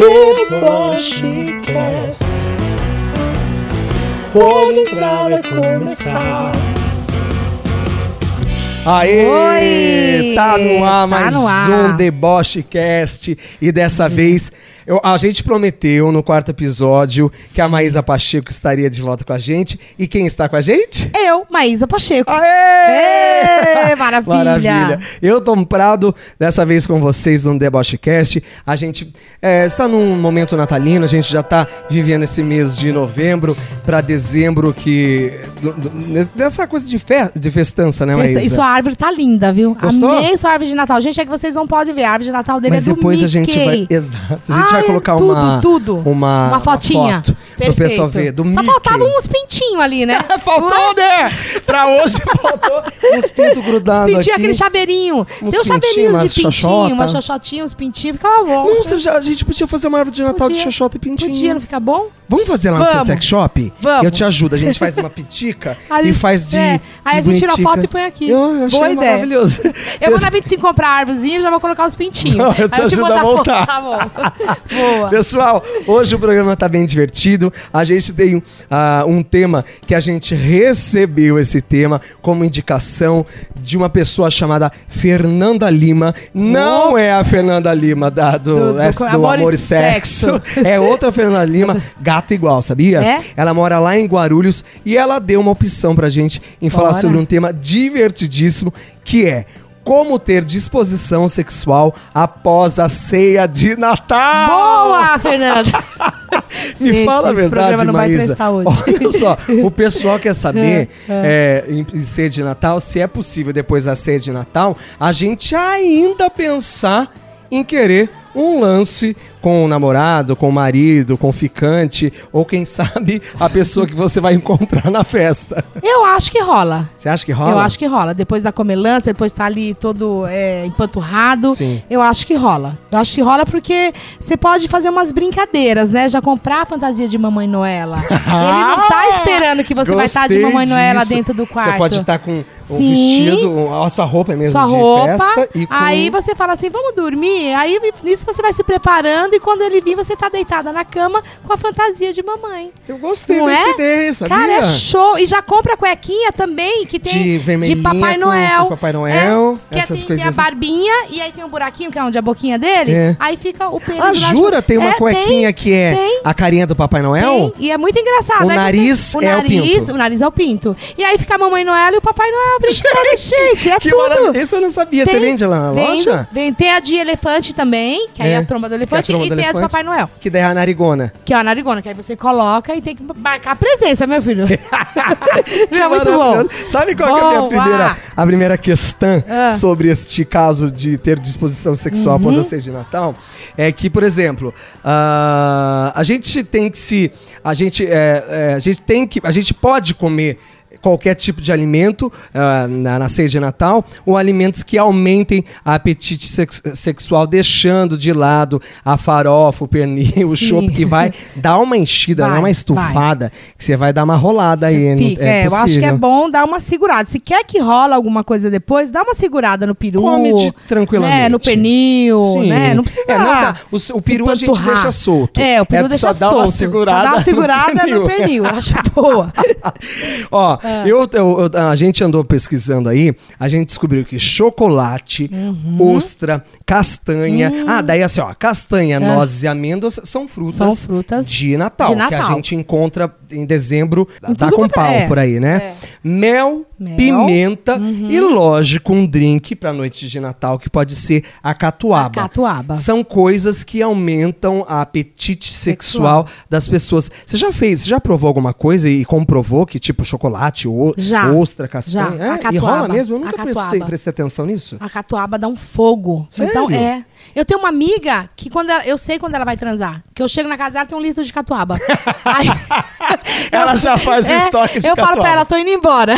Debochecast. Pode entrar, vai começar. Aê! Oi! Tá no ar Tá mais no ar. um Debochecast. E dessa vez, eu- a gente prometeu no quarto episódio que a Maísa Pacheco estaria de volta com a gente. E quem está com a gente? Eu, Maísa Pacheco. Aê! Ê, maravilha. Eu, Tom Prado, dessa vez com vocês no Debochecast. A gente é, está num momento natalino, a gente já está vivendo esse mês de novembro para dezembro, que. do- do- nesse- Dessa coisa de, fe, de festança, né, Maísa? E sua árvore tá linda, viu? Gostou? Amei sua árvore de Natal. Gente, é que vocês não podem ver. A árvore de Natal dele Mas é do depois a gente Mickey. vai. Exato. A gente vai Ai, colocar tudo, uma. tudo. Uma, Uma fotinha. foto pro pessoal ver. Do Só Mickey. faltavam uns pintinhos ali, né? Faltou, né? Pra hoje faltou uns pintos grudados aqui. aquele chaveirinho. Uns Tem uns chaveirinhos de pintinho, xoxota. uma xoxotinha, uns pintinhos. Ficava bom. Nossa, já- a gente podia fazer uma árvore de Natal de Podia. xoxota e pintinho. Podia, não fica bom? Vamos fazer lá no seu Vamos. sex shop? Vamos. Eu te ajudo. A gente faz uma pitica e faz de. é. de Aí a gente tira a foto e põe aqui. Eu, eu Boa ideia. maravilhoso. Eu vou na 25 comprar a árvorezinha e já vou colocar os pintinhos. Não, eu te Aí ajudo mando a foto. montar. Tá bom. Boa. Pessoal, hoje o programa tá bem divertido. A gente tem ah, um tema que a gente recebeu esse tema como indicação de uma pessoa chamada Fernanda Lima. Não Oh. é a Fernanda Lima da, do, Do- do é, do Amor Amor, e Sexo. Sexo. É outra Fernanda Lima, gata igual, sabia? É? Ela mora lá em Guarulhos e ela deu uma opção pra gente em falar Bora. sobre um tema divertidíssimo que é como ter disposição sexual após a ceia de Natal. Boa, Fernanda. Me Gente, fala a verdade, Maísa. Olha só, o pessoal quer saber, é, em, em ceia de Natal, se é possível, depois da ceia de Natal, a gente ainda pensar em querer um lance com o namorado, com o marido, com o ficante, ou quem sabe a pessoa que você vai encontrar na festa. Eu acho que rola. Você acha que rola? Eu acho que rola. Depois da comelância, depois tá ali todo é, empanturrado. Sim. Eu acho que rola. Eu acho que rola porque você pode fazer umas brincadeiras, né? Já comprar a fantasia de Mamãe Noela. Ele não tá esperando que você vai estar de Gostei Mamãe Noela disso. dentro do quarto. Você pode estar com um Sim. vestido, a sua roupa mesmo sua de roupa. festa e com... Aí você fala assim, vamos dormir. Aí nisso você vai se preparando e quando ele vir, você tá deitada na cama com a fantasia de mamãe. Eu gostei Não dessa é? ideia, sabia? Cara, é show. E já compra a cuequinha também, que tem De vermelhinha Papai Noel. Papai Noel, É, essas tem, coisas. Tem a barbinha e aí tem um buraquinho, que é onde a boquinha dele. É. Aí fica o pênis Ah, de jura? Tem uma É, cuequinha que é tem. a carinha do Papai Noel? Tem, e é muito engraçado. O nariz é o nariz, pinto. O nariz é o pinto. E aí fica a Mamãe Noel e o Papai Noel brincando. Gente, é tudo. maravilha. Isso eu não sabia. Você Tem- vende lá na vendo, loja? Vem, tem a de elefante também, que aí É, é a tromba do é elefante, e do tem elefante. Papai Noel. Que daí é a narigona. Que é a narigona, que aí você coloca e tem que marcar a presença, meu filho. Não é muito bom. Sabe qual é a minha primeira, a primeira questão Ah. sobre este caso de ter disposição sexual após Uhum. a ceia de Natal? É que, por exemplo, ah, a gente tem que se. A gente, é, é, a gente tem que. A gente pode comer. Qualquer tipo de alimento ah, na, na ceia de Natal, ou alimentos que aumentem a apetite sex- sexual, deixando de lado a farofa, o pernil, o Sim. chopp, que vai dar uma enchida, Vai, né, uma estufada, que você vai dar uma rolada aí. Você fica- é, eu acho que é bom dar uma segurada. Se quer que rola alguma coisa depois, dá uma segurada no peru. Come de- tranquilamente. Né, no pernil, Sim. né? Não precisa. É, não dá. O o peru a gente deixa solto. É, o peru É, deixa só dá solto. uma segurada Só dá uma no segurada pernil. no pernil. Acho boa. Ó, Ah. eu, eu- eu- a gente andou pesquisando aí, a gente descobriu que chocolate, Uhum. ostra, castanha. Ah, daí assim, ó, castanha, nozes e amêndoas são frutas. São frutas de Natal, de que a Natal. gente encontra em dezembro, Em tudo com pau é, por aí, né? é. Mel, Mel. pimenta e, lógico, um drink pra noite de Natal que pode ser a catuaba. A catuaba. São coisas que aumentam a apetite sexual, das pessoas. Você já fez, você já provou alguma coisa e comprovou que tipo chocolate, o, Já. ostra, castanha? Já. É? A E catuaba. rola mesmo? Eu A nunca prestei, catuaba. prestei atenção nisso. A catuaba dá um fogo. Sério? é. Eu tenho uma amiga que quando ela- eu sei quando ela vai transar. Que eu chego na casa dela tem um litro de catuaba. Aí- ela já faz o É, estoque de Eu falo catuaba. pra ela, tô indo embora.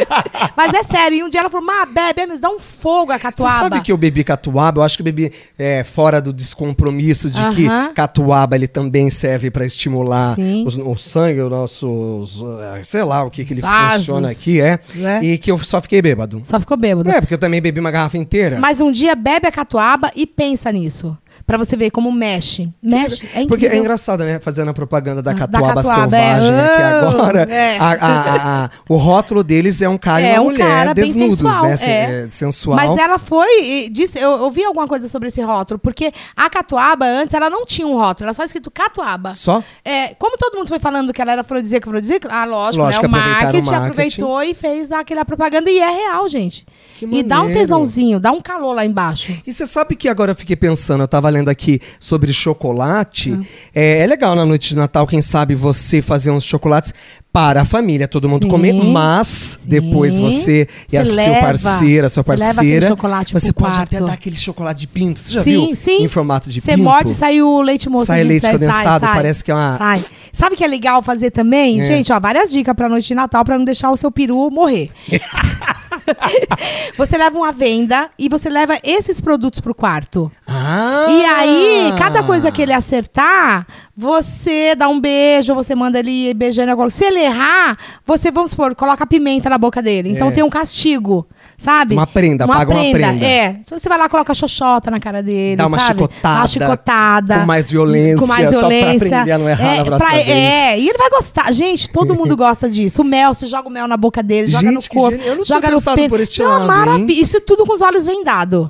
Mas é sério, e um dia ela falou, Má, bebe, mas dá um fogo a Você catuaba. sabe que eu bebi catuaba? Eu acho que eu bebi é, fora do descompromisso de que Aham. catuaba ele também serve pra estimular os- o sangue, o nosso, os, eh, sei lá o que, que ele Vasos. funciona aqui, é, É. E que eu só fiquei bêbado. Só ficou bêbado. É, porque eu também bebi uma garrafa inteira. Mas um dia bebe a catuaba e pensa nisso. Pra você ver como mexe. Mexe. É incrível. Porque é engraçado, né? Fazendo a propaganda da Da catuaba, catuaba, é. selvagem aqui Oh, agora. é. A- a- a- o rótulo deles é um cara e É uma um mulher desnudos, sensual, né? É. é, sensual. Mas ela foi. e Disse, eu ouvi alguma coisa sobre esse rótulo, porque a catuaba antes ela não tinha um rótulo, era só escrito catuaba. Só? É, como todo mundo foi falando que ela era afrodisíaca, afrodisíaca, ah, lógico, Lógico, né? O aproveitaram o marketing, marketing. aproveitou e fez aquela propaganda e é real, gente. Que e dá um tesãozinho, dá um calor lá embaixo. E você sabe que agora eu fiquei pensando, eu tava lendo aqui sobre chocolate. Hum. É, é legal na noite de Natal, quem sabe, você fazer uns chocolates para a família, todo mundo Sim. comer, mas Sim. depois você e a Você seu parceiro, a sua você parceira, chocolate você pode até quarto. dar aquele chocolate de pinto. Você já sim, viu? sim. Em formato de Você pinto. morde, sai o leite moço. Sai gente, leite condensado, parece que é uma- Sai. Sabe o que é legal fazer também? É. Gente, ó, várias dicas pra noite de Natal pra não deixar o seu peru morrer. você leva uma venda e você leva esses produtos pro quarto. Ah! E aí, cada coisa que ele acertar, você dá um beijo, você manda ele beijando agora. Se ele errar, você, vamos supor, coloca pimenta na boca dele. Então É. tem um castigo, sabe? Uma prenda, paga uma prenda. É. Então você vai lá, coloca xoxota na cara dele, Dá uma sabe? chicotada, Dá uma chicotada. com mais violência, Com mais só pra violência. aprender a não errar é, na próxima vez. É, e ele vai gostar. Gente, todo mundo gosta disso. O mel, você joga o mel na boca dele, joga no Gente, que corpo, gênio. Eu não tinha joga no pênis. por este Não, lado, maravilha. Isso tudo com os olhos vendados.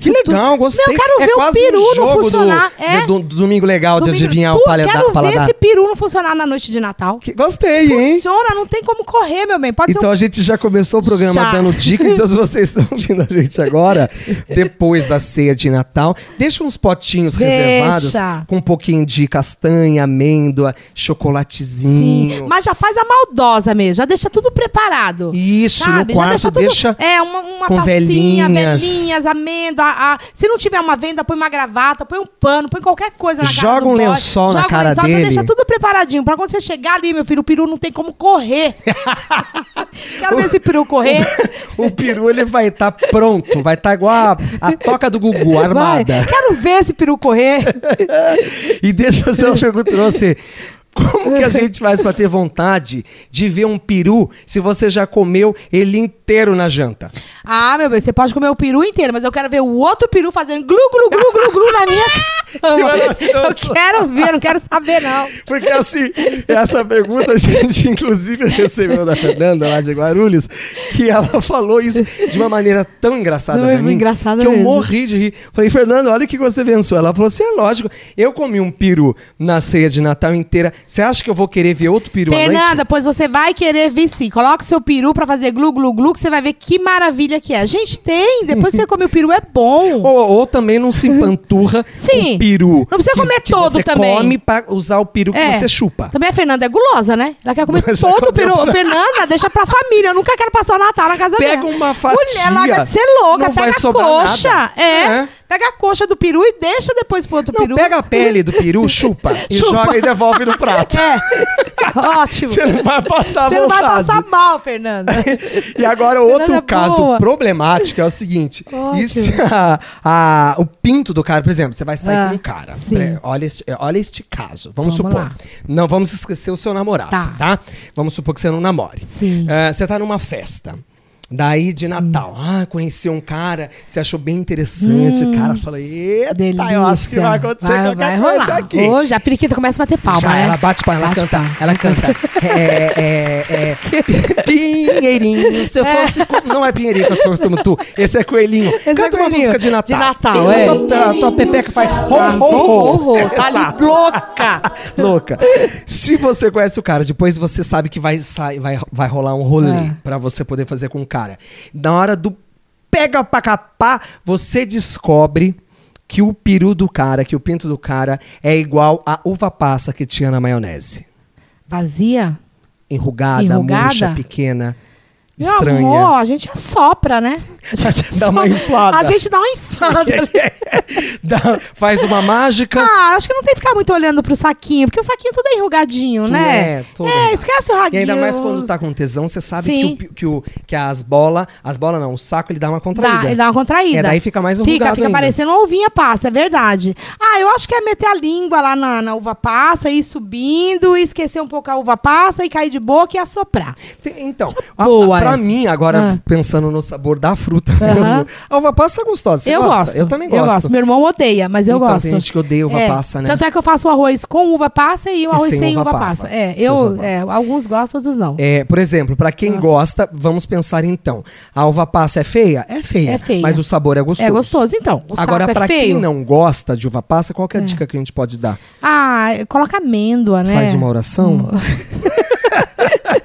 Que legal, gostei. Meu, eu quero é ver o peru um não funcionar. Do, é. do, do domingo legal de Domingo- adivinhar Tu, o palha- Quero paladar. ver esse peru não funcionar na noite de Natal. Que- Gostei, hein? Funciona, não tem como correr, meu bem. Pode Então um... a gente já começou o programa Já. dando dica, então se vocês estão ouvindo a gente agora, depois da ceia de Natal, deixa uns potinhos Deixa. reservados com um pouquinho de castanha, amêndoa, chocolatezinho. Sim. Mas já faz a maldosa mesmo, já deixa tudo preparado. Isso, Sabe? no Já quarto, tudo- deixa É, uma, uma com tacinha, velhinhas. velhinhas, amêndoa. A- a- se não tiver uma venda, põe uma gravata, põe um pano, põe qualquer coisa na cara Joga um boy. lençol na Joga um cara lençol, dele. Já deixa tudo preparadinho. Pra quando você chegar ali, meu filho, o peru não tem como correr. Quero ver esse peru correr. o peru ele vai estar pronto, vai estar igual a, a toca do Gugu, Vai. armada. Quero ver esse peru correr. E deixa eu fazer uma pergunta pra você. Como que a gente faz pra ter vontade de ver um peru se você já comeu ele inteiro na janta? Ah, meu bem, você pode comer o peru inteiro, mas eu quero ver o outro peru fazendo glu, glu, glu, glu, glu na minha cama. Eu quero ver, não quero saber, não. Porque assim, essa pergunta a gente inclusive recebeu da Fernanda lá de Guarulhos, que ela falou isso de uma maneira tão engraçada Não, pra mim, engraçada que eu mesmo. morri de rir. Falei, Fernanda, olha o que você pensou. Ela falou assim, é lógico, eu comi um peru na ceia de Natal inteira, você acha que eu vou querer ver outro peru? Fernanda, pois você vai querer vir sim. Coloca o seu peru pra fazer glu, glu, glu, que você vai ver que maravilha que é. Gente, tem. Depois que você come o peru, é bom. Ou, ou também não se empanturra Sim. com peru. Não precisa que- comer que todo você também. come pra usar o peru que É. você chupa. Também a Fernanda é gulosa, né? Ela quer comer Mas todo o peru. pra- Fernanda, deixa pra família. Eu nunca quero passar o Natal na casa Pega dela. uma fatia, Mulher, larga de ser louca. não pega a coxa. nada. É. É. Pega a coxa do peru e deixa depois pro outro Não, peru. pega a pele do peru, chupa, e Chupa. joga e devolve no prato. É. Ótimo. Você não vai passar Você não vai passar mal, Fernanda. E agora, outro Fernanda é caso boa. problemático é o seguinte: Ótimo. e se a- a- o pinto do cara, por exemplo, você vai sair Ah, com um cara. sim. Olha, este, olha este caso. Vamos, Vamos supor. lá. Não vamos esquecer o seu namorado, tá? Tá. Vamos supor que você não namore. Sim. Eh, você tá numa festa. Daí de Natal, ah, conheceu um cara, você achou bem interessante. O cara fala: Eita, Delícia. eu acho que vai acontecer vai, qualquer vai coisa rolar. aqui. Hoje a periquita começa a bater palma, Já, né? ela bate palma, ela Bate canta, palma. ela canta. É, é, é, Pinheirinho, se eu fosse. co- Não é Pinheirinho que eu sou costumo tu. Esse é Coelhinho. Esse é canta uma Coelhinho. música de Natal. De Natal, é. Tua, a tua pepeca faz ho, Ah, ho, ho. Tá ali louca. Louca. Se você conhece o cara, depois você sabe que vai, sair, vai, vai rolar um rolê É. pra você poder fazer com o cara. Na hora do pega pra capar, você descobre que o peru do cara, que o pinto do cara é igual a uva passa que tinha na maionese. Vazia? Enrugada, Enrugada? murcha, pequena. Meu estranha. amor, a gente assopra, né? A gente Dá uma inflada. A gente dá uma inflada. Dá- faz uma mágica. ah, acho que não tem que ficar muito olhando pro saquinho, porque o saquinho tudo é enrugadinho, né? é, todo É, esquece o E raguinho. ainda mais quando tá com tesão, você sabe Sim. que, o, que, o, que as bolas, as bolas não, o saco ele dá uma contraída. Dá, ele dá uma contraída. É, daí fica mais Fica, enrugado fica ainda. parecendo uma uvinha passa, é verdade. Ah, eu acho que é meter a língua lá na, na uva passa, ir subindo, e esquecer um pouco a uva passa e cair de boca e assoprar. Então, a, a, pra essa. mim, agora Ah. pensando no sabor da fruta Aham. mesmo, a uva passa é gostosa. Você eu gosta? gosto. Eu também gosto. Eu gosto. Meu irmão odeia, mas eu Então, gosto. tem gente que odeia uva É, passa, né? Tanto é que eu faço o arroz com uva passa e o E arroz sem sem, uva uva, passa. passa. É, eu, é, alguns gostam, outros não. É, por exemplo, pra quem Nossa. gosta, vamos pensar então. A uva passa é feia? É feia. É feia. Mas o sabor é gostoso. É gostoso, então. Agora, é feio. quem não gosta de uva passa, qual que é a dica que a gente pode dar? Ah, coloca amêndoa, né? Faz uma oração?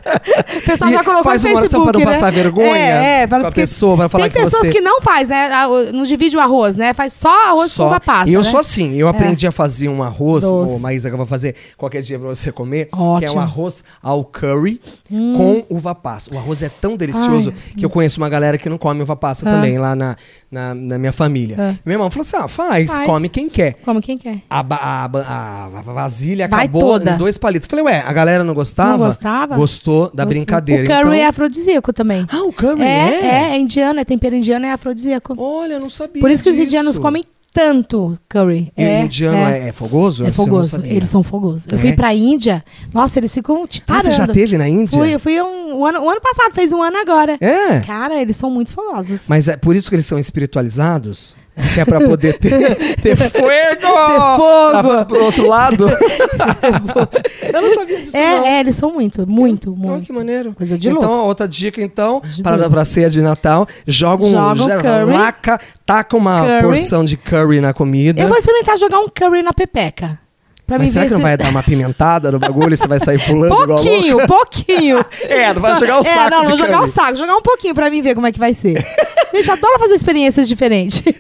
O pessoal E já colocou faz no uma oração Facebook, para não né? passar vergonha É, é, para a porque pessoa, para falar Tem que pessoas você- que não faz, né? Ah, Não divide o arroz, né? Faz só arroz com uva passa. Eu né? sou assim, eu aprendi a fazer um arroz, Doce. Maísa, que eu vou fazer qualquer dia pra você comer, que é um Ótimo. Hum. arroz ao curry com uva passa. O arroz é tão delicioso que eu conheço uma galera que não come uva passa Ah. também lá na, na, na minha família. Ah. Meu irmão falou assim: ah, faz, Faz. come quem quer. Como quem quer. A, a, ba- a vasilha Vai acabou toda. em dois palitos. Falei, ué, a galera não gostava? Não gostava? Gostou da Gostou. brincadeira. O curry então... é afrodisíaco também. Ah, o curry é, é? é, é indiano, é tempero indiano, é afrodisíaco. Olha, eu não sabia Por isso que os indianos comem tanto curry. E é, o indiano é, é fogoso? É fogoso. Eles são fogosos. Eu É? fui pra Índia. Nossa, eles ficam te Ah, você já teve na Índia? Fui, eu fui um, um ano, um ano passado, fez um ano agora. É. Cara, eles são muito fogosos. Mas é por isso que eles são espiritualizados? Que é pra poder ter, ter fogo! Ter fogo. Lá pro outro lado? eu não sabia disso, não. É, é, eles são muito, muito, Olha muito. que maneiro. Coisa de então, louco. outra dica, então, De para doido. pra ceia de Natal, joga um, Joga um curry. laca, taca uma Curry. porção de curry na comida. Eu vou experimentar jogar um curry na pepeca. Pra Mas será ver que não se- vai dar uma pimentada no bagulho e você vai sair pulando? Pouquinho, pouquinho. É, não vai Só- jogar o É, saco não, de vou jogar o saco, jogar um pouquinho pra mim ver como é que vai ser. Gente, adoro fazer experiências diferentes.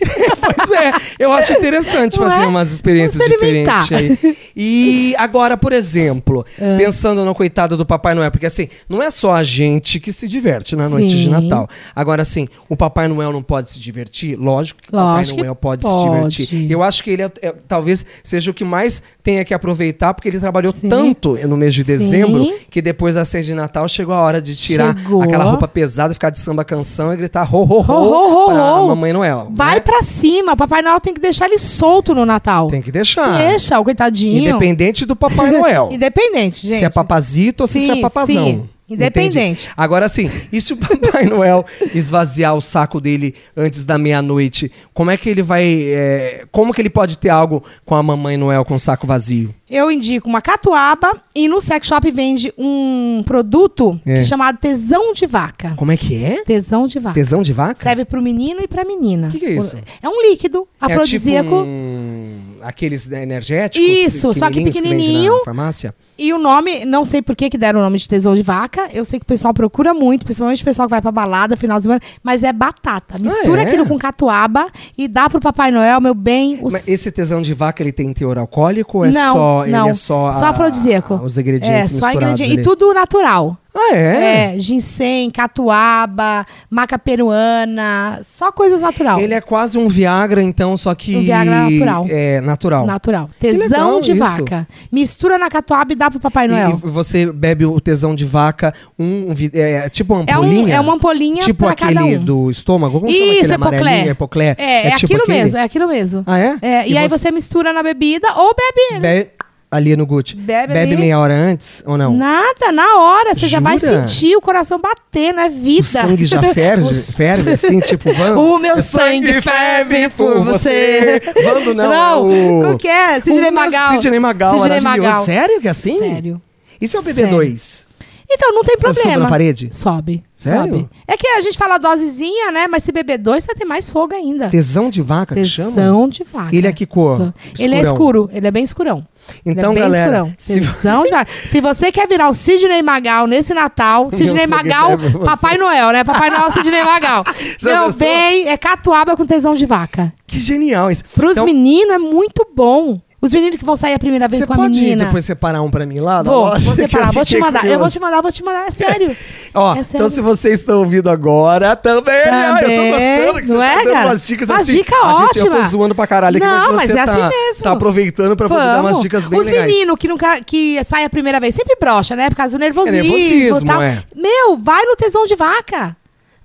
Pois é, eu acho interessante Não fazer é? umas experiências diferentes aí. E agora, por exemplo, É. pensando no coitado do Papai Noel, porque assim, não é só a gente que se diverte na noite de Sim. Natal. Agora, assim, o Papai Noel não pode se divertir? Lógico que o Papai Noel pode, se pode. divertir. Eu acho que ele é- é- talvez seja o que mais tenha que aproveitar, porque ele trabalhou Sim. tanto no mês de Sim. dezembro que depois da ceia de Natal chegou a hora de tirar Chegou. aquela roupa pesada, ficar de samba canção e gritar ho, ho, ho, Ho, ho, ho, pra ho. Mamãe Noel. Vai né? pra cima. O Papai Noel tem que deixar ele solto no Natal. Tem que deixar. Deixa, o coitadinho. Independente do Papai Noel. Independente, gente. Se é papazito ou se Sim, é papazão. sim. Independente. Entende? Agora sim, e se o Papai Noel esvaziar o saco dele antes da meia-noite, como é que ele vai. é, como que ele pode ter algo com a Mamãe Noel com o saco vazio? Eu indico uma catuaba e no sex shop vende um produto É. que é chamado tesão de vaca. Como é que é? Tesão de vaca. Tesão de vaca? Serve pro menino e pra menina. Que que é isso? É um líquido afrodisíaco. É tipo um, aqueles né, energéticos? Isso, só que pequenininho. na farmácia? E o nome, não sei por que, que deram o nome de tesão de vaca. Eu sei que o pessoal procura muito, principalmente o pessoal que vai pra balada final de semana, mas é batata. Mistura é? aquilo com catuaba e dá pro Papai Noel, meu bem. Os... Mas esse tesão de vaca, ele tem teor alcoólico ou é não, só, não. ele é só, a- afrodisíaco. os ingredientes é, só misturados ingrediente. ali? E tudo natural. Ah, é? É, ginseng, catuaba, maca peruana, só coisas natural. Ele é quase um Viagra, então, só que. Um Viagra natural. É, natural. Natural. Tesão de isso. vaca. Mistura na catuaba e dá pro Papai E, Noel. e você bebe o tesão de vaca, um, um vi- é, tipo uma É, um, ampolinha? é uma ampolinha Tipo aquele um. do estômago? Como chama Isso, aquele epoclé. amarelinho? Epoclé. É, é, tipo aquilo aquele? mesmo, é aquilo mesmo. Ah, é? É, e, aí você... mistura na bebida ou bebe ele. Bebe ali no Gucci. Bebe ali. meia hora antes ou não? Nada, na hora. Você já vai sentir o coração batendo, é vida. O sangue já ferve, ferve assim, tipo, vamos. O meu sangue ferve por você. Vando não, Não, é o... como que é? Sidney Magal. Sidney Magal, Sidney. Magal. Sério que é assim? Sério. E se é o Sério. BB2? Então, não tem Eu problema. na parede? Sobe. Sério? Sobe. É que a gente fala dosezinha, né? Mas se beber dois, vai ter mais fogo ainda. Tesão de vaca que chama? Tesão de vaca. Ele é que cor? Ele é escuro, ele é bem escurão. Então, ele é galera, escurão. se-. Se você quer virar o Sidney Magal nesse Natal, Sidney Magal, é você. Papai Noel, né? Papai Noel, Sidney Magal. Meu bem, é catuaba com tesão de vaca. Que genial isso. Pros Então, meninos é muito bom. Os meninos que vão sair a primeira vez Você com a pode menina. depois separar um pra mim lá? Vou, loja, vou separar, vou te mandar. Eu vou te mandar, vou te mandar. É sério. Ó, É então sério. se vocês estão ouvindo agora, também, né? Eu tô Também, gostando que você não tá é, dando cara? umas dicas Uma assim. dica a gente, Eu tô ótima. zoando pra caralho aqui, Não, mas você mas é tá, assim mesmo. tá aproveitando pra poder dar umas dicas bem Os legais. meninos que nunca que sai a primeira vez sempre brocha, né? Por causa do nervosismo, É nervosismo, tal. é. Meu, vai no tesão de vaca.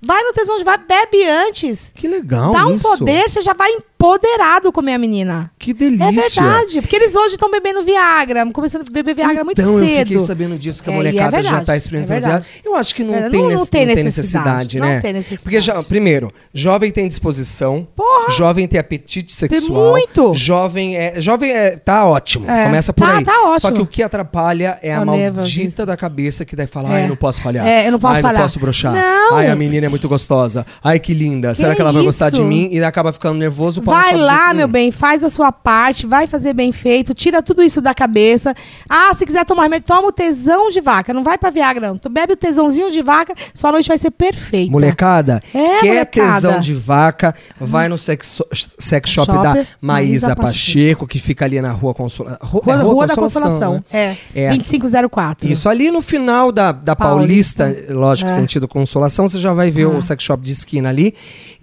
Vai no tesão de vaca, bebe antes. Que legal Dá um isso. poder, você já vai empoderado comer a menina. Que delícia. É verdade, porque eles hoje estão bebendo Viagra, começando a beber Viagra muito então, cedo. eu fiquei sabendo disso, que a É, é molecada já verdade, tá experimentando é. Viagra. Eu acho que não, É, tem, não- não tem não tem necessidade, necessidade, não né? tem necessidade. Porque, já, primeiro, jovem tem disposição, Porra! jovem tem apetite sexual. Muito! Jovem é, jovem é, tá ótimo, É, começa por tá- aí. tá ótimo. Só que o que atrapalha é, É a maldita da cabeça que daí fala, É. ai, eu não posso falhar. É, eu não posso ai, falhar. não posso broxar. Não! Ai, a menina é muito gostosa. Ai, que linda. Será Que que ela vai gostar de mim? E acaba ficando nervoso. O Vai lá, meu bem, faz a sua parte, vai fazer bem feito, tira tudo isso da cabeça. Ah, se quiser tomar remédio, toma o tesão de vaca, não vai pra Viagra, não. Tu bebe o tesãozinho de vaca, sua noite vai ser perfeita. Molecada, É, quer molecada. tesão de vaca, vai no sex, sex shop, Shop da Maísa Pacheco. Pacheco, que fica ali na Rua Consola... Ru- Rua, é Rua da Consolação. né? É, É. 2504. Isso, ali no final da, da Paulista, Paulista. lógico, É. sentido Consolação, você já vai ver o Ah. sex shop de esquina ali.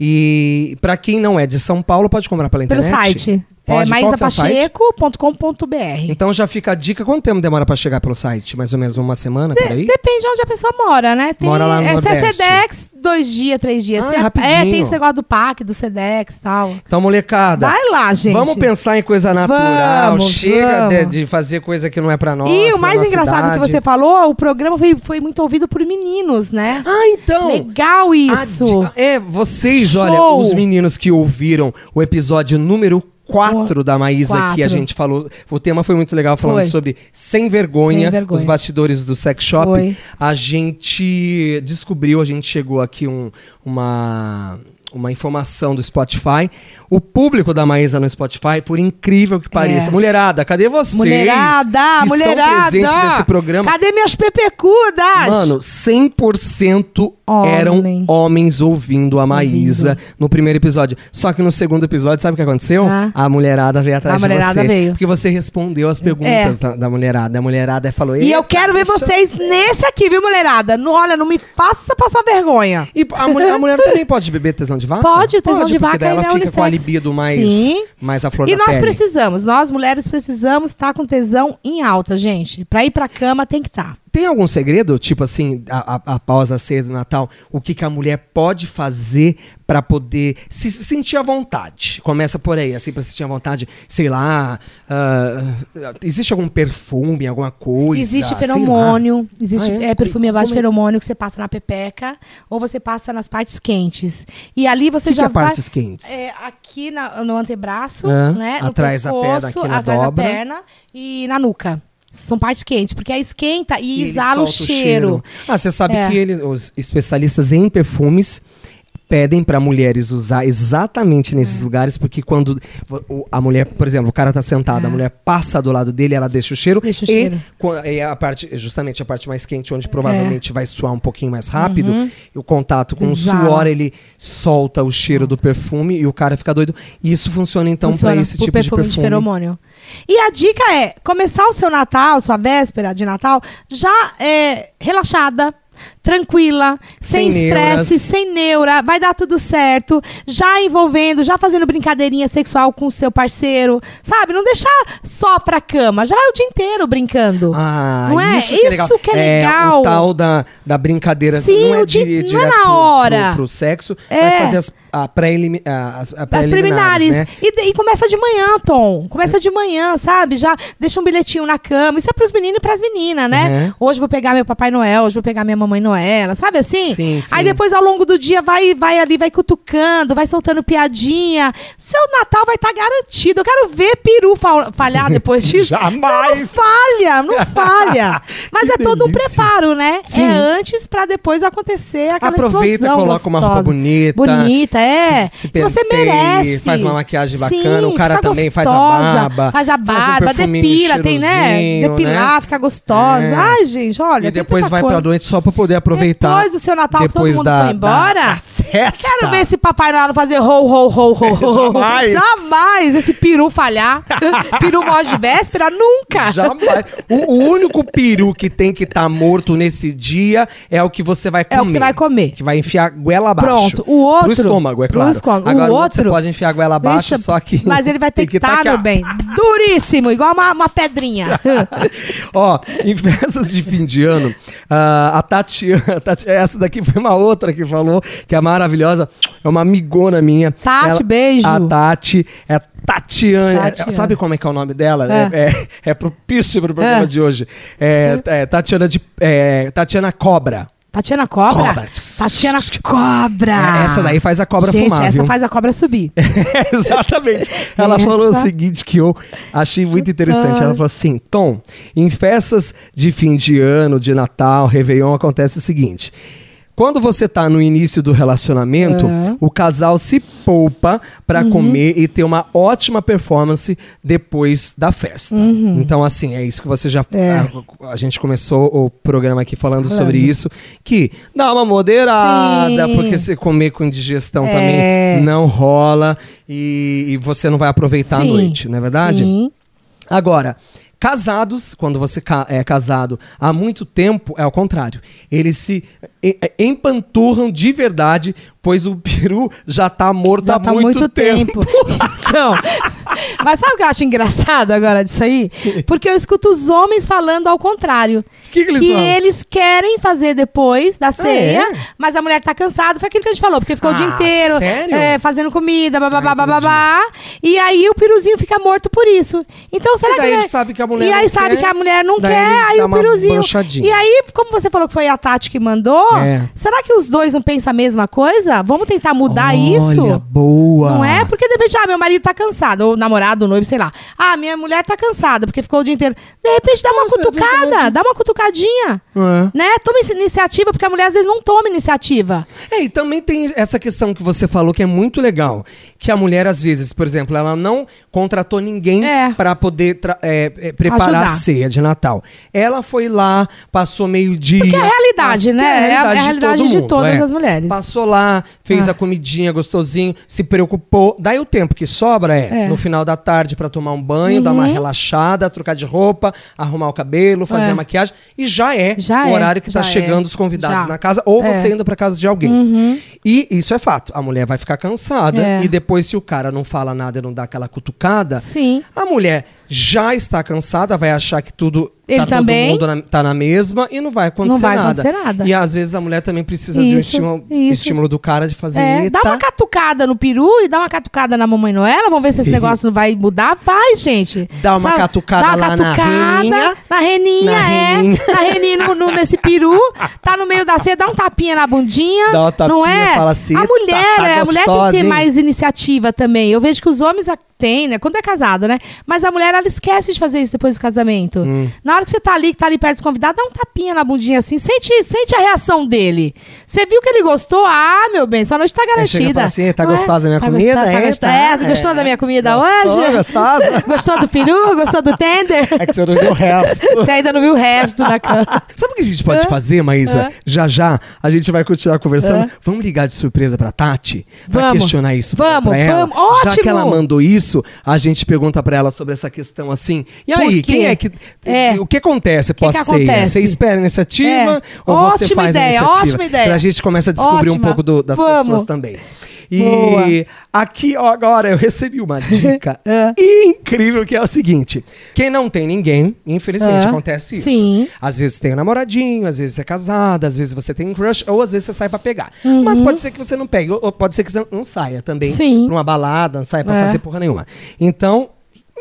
E pra quem não é de São Paulo, pode comprar pela Pelo internet? site. Pode, é que é maisapacheco.com.br. Então já fica a dica. Quanto tempo demora pra chegar pelo site? Mais ou menos uma semana, por aí? Depende de onde a pessoa mora, né? Tem, Mora lá no é, se é. Sedex, dois dias, três dias. Ah, é rapidinho. é, tem esse negócio do PAC, do Sedex e tal. Então, molecada, Vai lá, gente. vamos pensar em coisa natural. Vamos, Chega de, vamos. de fazer coisa que não é pra nós. e o mais engraçado que idade. você falou, o programa foi, foi muito ouvido por meninos, né? Ah, então. Legal isso. É, vocês, Show. olha, os meninos que ouviram o episódio número 4 da Maísa, que a Quatro. gente falou. O tema foi muito legal, falando Foi. sobre sem vergonha, Sem vergonha. os bastidores do sex shop. Foi. A gente descobriu, a gente chegou aqui um- uma. Uma informação do Spotify. O público da Maísa no Spotify, por incrível que pareça. É. Mulherada, cadê vocês? Mulherada, que mulherada. São presentes nesse programa. Cadê minhas pepecudas? Mano, 100% Homem. eram homens ouvindo a Maísa no primeiro episódio. Só que no segundo episódio, sabe o que aconteceu? Ah. A mulherada veio atrás A de mulherada você. veio. Porque você respondeu as perguntas É. da, da mulherada. A mulherada falou... E eu "Eita, quero ver deixa-" vocês nesse aqui, viu, mulherada? Não, olha, não me faça passar vergonha. E a mulher, a mulher também pode beber tesão de vaca? Pode, o tesão de porque vaca daí ela é fica com a unissex. libido mais, Sim. mais a flor E da nós pele. precisamos, nós mulheres precisamos estar com tesão em alta, gente. Pra ir pra cama tem que estar. Tem algum segredo, tipo assim, a- a- após a ceia do Natal, o que, que a mulher pode fazer pra poder se se sentir à vontade? Começa por aí, assim, pra se sentir à vontade, sei lá, ah, existe algum perfume, alguma coisa? Existe feromônio, existe Ah, é? é, perfume à base de feromônio que você passa na pepeca ou você passa nas partes quentes. E ali você que, que já é vai partes quentes? é, aqui na- no antebraço, Ah, né, no atrás da perna, pescoço, aqui na atrás dobra. da perna e na nuca. São partes quentes, porque aí esquenta e, ele exala o solta cheiro. Ah, você sabe É. que eles, os especialistas em perfumes pedem para mulheres usar exatamente nesses lugares, porque quando a mulher, por exemplo, o cara tá sentado, a É. mulher passa do lado dele, ela deixa o cheiro. Deixa o e cheiro. quan- é a parte, justamente a parte mais quente, onde provavelmente vai suar um pouquinho mais rápido. E o contato com É. Uhum. Exala. o suor, ele solta o cheiro do perfume e o cara fica doido. E isso funciona então para esse tipo de perfume perfume. de feromônio. E a dica é começar o seu Natal, sua véspera de Natal, já é, relaxada. Tranquila, sem estresse, sem neura, vai dar tudo certo. Já envolvendo, já fazendo brincadeirinha sexual com o seu parceiro, sabe? Não deixar só pra cama, já vai o dia inteiro brincando. Ah, Não é? isso que é legal. Isso que é legal. o tal da, da brincadeira. Sim, não é o di- di- não é na pro- hora. Pro, pro sexo, É. mas fazer as, a a- as, a As preliminares, né? E, e começa de manhã, Tom. Começa de manhã, sabe? Já deixa um bilhetinho na cama. Isso é pros meninos e pras meninas, né? Uhum. Hoje vou pegar meu Papai Noel, hoje vou pegar minha Mamãe Noela, sabe assim? Sim, sim. Aí depois, ao longo do dia, vai, vai ali, vai cutucando, vai soltando piadinha. Seu Natal vai estar garantido. Eu quero ver peru fa- falhar depois disso. Jamais! Não, não falha, não falha. Mas é todo um preparo, né? Sim. É antes pra depois acontecer aquela Aproveita, explosão coloca uma roupa gostosa. bonita. Bonita, é. Se, se que você merece. Faz uma maquiagem Sim, bacana. o cara também faz a gostosa, barba. Faz a um barba, perfuminho depila, tem, né? Depilar, né? fica gostosa. É. Ai, gente, olha. E depois vai coisa. pra noite só pra poder aproveitar. Depois do seu Natal, que todo depois mundo da, foi embora. da resta. Quero ver esse Papai Noel fazer ho, ho, ho, ho, ho. Jamais. Jamais esse peru falhar. peru morre de véspera? Nunca. Jamais. O, o único peru que tem que estar morto nesse dia é o que você vai comer. É o que você vai comer. Que vai enfiar a goela abaixo. Pronto. O outro. Pro estômago, é claro. estômago. Agora o outro você pode enfiar a goela abaixo, Deixa- só que. Mas ele vai ter que estar, tá meu ó. bem. Duríssimo, igual uma, uma pedrinha. Ó, em festas de fim de ano, ah, a Tatiana, a Tati- essa daqui foi uma outra que falou, que é maravilhosa, é uma amigona minha. Tati, beijo. A Tati, é Tatiana. Tatiana. Sabe como é que é o nome dela? É. É, é, é propício pro programa É. de hoje. É, é Tatiana de. é, Tatiana Cobra. Tatiana Cobra? Cobra. Tatiana Cobra. É, essa daí faz a cobra Gente, fumar, essa viu? faz a cobra subir. Exatamente. Ela Essa- falou o seguinte que eu achei muito interessante. Ela falou assim: Tom, em festas de fim de ano, de Natal, Réveillon, acontece o seguinte. Quando você tá no início do relacionamento, Aham. o casal se poupa pra Uhum. comer e ter uma ótima performance depois da festa. Então, assim, é isso que você já. Uhum. É. A, a gente começou o programa aqui falando sobre isso. Que dá uma moderada, Sim. porque se comer com indigestão É. também não rola e, e você não vai aproveitar a Sim, noite, não é verdade? Sim. Agora, casados, quando você é casado há muito tempo, é ao contrário. Eles se e- empanturram de verdade, pois o peru já tá morto Já há tá muito, muito tempo. tempo. Então, mas sabe o que eu acho engraçado agora disso aí? Porque eu escuto os homens falando ao contrário. Que, que eles que eles querem fazer depois da ceia, é? mas a mulher tá cansada. Foi aquilo que a gente falou, porque ficou o dia Ah, inteiro é, fazendo comida, bababá, Ah, bababá. E aí o piruzinho fica morto por isso. Então será E daí que. ele sabe que a mulher E aí sabe quer, que a mulher não quer, aí o piruzinho. E aí, como você falou que foi a Tati que mandou, É. será que os dois não pensam a mesma coisa? Vamos tentar mudar Olha, isso? boa. Não é? Porque de repente, ah, meu marido tá cansado, ou namorado, ou noivo, sei lá. Ah, minha mulher tá cansada, porque ficou o dia inteiro. De repente, dá uma Nossa, é cutucada, dá uma cutucadinha. É. Né? Toma iniciativa, porque a mulher às vezes não toma iniciativa. É, e também tem essa questão que você falou que é muito legal. Que a mulher, às vezes, por exemplo, ela não contratou ninguém É. pra poder é, é, preparar Ajudar. a ceia de Natal. Ela foi lá, passou meio-dia. Porque é a realidade, né? É a- é a realidade todo de mundo, todas é. as mulheres. Passou lá, fez Ah. a comidinha gostosinho, se preocupou. Daí o tempo que sobra é, no final da tarde pra tomar um banho, dar uma relaxada, trocar de roupa, arrumar o cabelo, fazer É. a maquiagem. E já é Já o é, horário que tá é. chegando os convidados Já. na casa, ou É. você indo pra casa de alguém. E isso é fato. A mulher vai ficar cansada É. e depois, se o cara não fala nada e não dá aquela cutucada, Sim. a mulher já está cansada, vai achar que tudo. Ele tá também. todo mundo na, tá na mesma e não vai acontecer Não vai nada. acontecer nada. E às vezes a mulher também precisa de um Isso, estímulo, isso. estímulo do cara de fazer. É, dá uma catucada no peru e dá uma catucada na mamãe Noela. Vamos ver se esse negócio não vai mudar. Vai, gente. Dá uma catucada dá uma lá na catucada reninha. Na reninha, Na é. reninha. Na reninha, no, no- nesse peru. Tá no meio da ceia, dá um tapinha na bundinha. Dá uma tapinha, não é? fala assim, a "Eita, mulher, tá é, a mulher tem que gostosa, ter hein?" mais iniciativa também. Eu vejo que os homens têm, né? Quando é casado, né? Mas a mulher, ela esquece de fazer isso depois do casamento. Hum. Na hora que você tá ali, que tá ali perto dos convidados, dá um tapinha na bundinha assim. Sente, sente a reação dele. Você viu que ele gostou? Ah, meu bem, sua noite tá garantida. assim, tá Não é? gostosa a minha Tá comida? gostosa, tá É, gostosa. tá, É, gostou é. da minha comida Gostou, hoje? gostosa? Gostou do peru? Gostou do tender? É que você não viu o resto. Você ainda não viu o resto na cama. Sabe o que a gente pode fazer, Maísa? Já já a gente vai continuar conversando. Vamos ligar de surpresa pra Tati? Pra Vamos. questionar isso Vamos, pra ela? vamos. Já Ótimo. que ela mandou isso, a gente pergunta pra ela sobre essa questão assim. E aí, quem é que. É. O que acontece pós-ceia? Você espera a iniciativa É. ou você Ótima faz a ideia, iniciativa? ótima ideia. Pra gente começa a descobrir um Ótima. pouco do- das Vamos. pessoas também. E Boa. Aqui, ó, agora, eu recebi uma dica É. incrível que é o seguinte: quem não tem ninguém, infelizmente É. acontece isso. Sim. Às vezes tem um namoradinho, às vezes é casada, às vezes você tem um crush, ou às vezes você sai pra pegar. Mas pode ser que você não pegue, ou pode ser que você não saia também Uhum. Sim. pra uma balada, não saia pra É. fazer porra nenhuma. Então,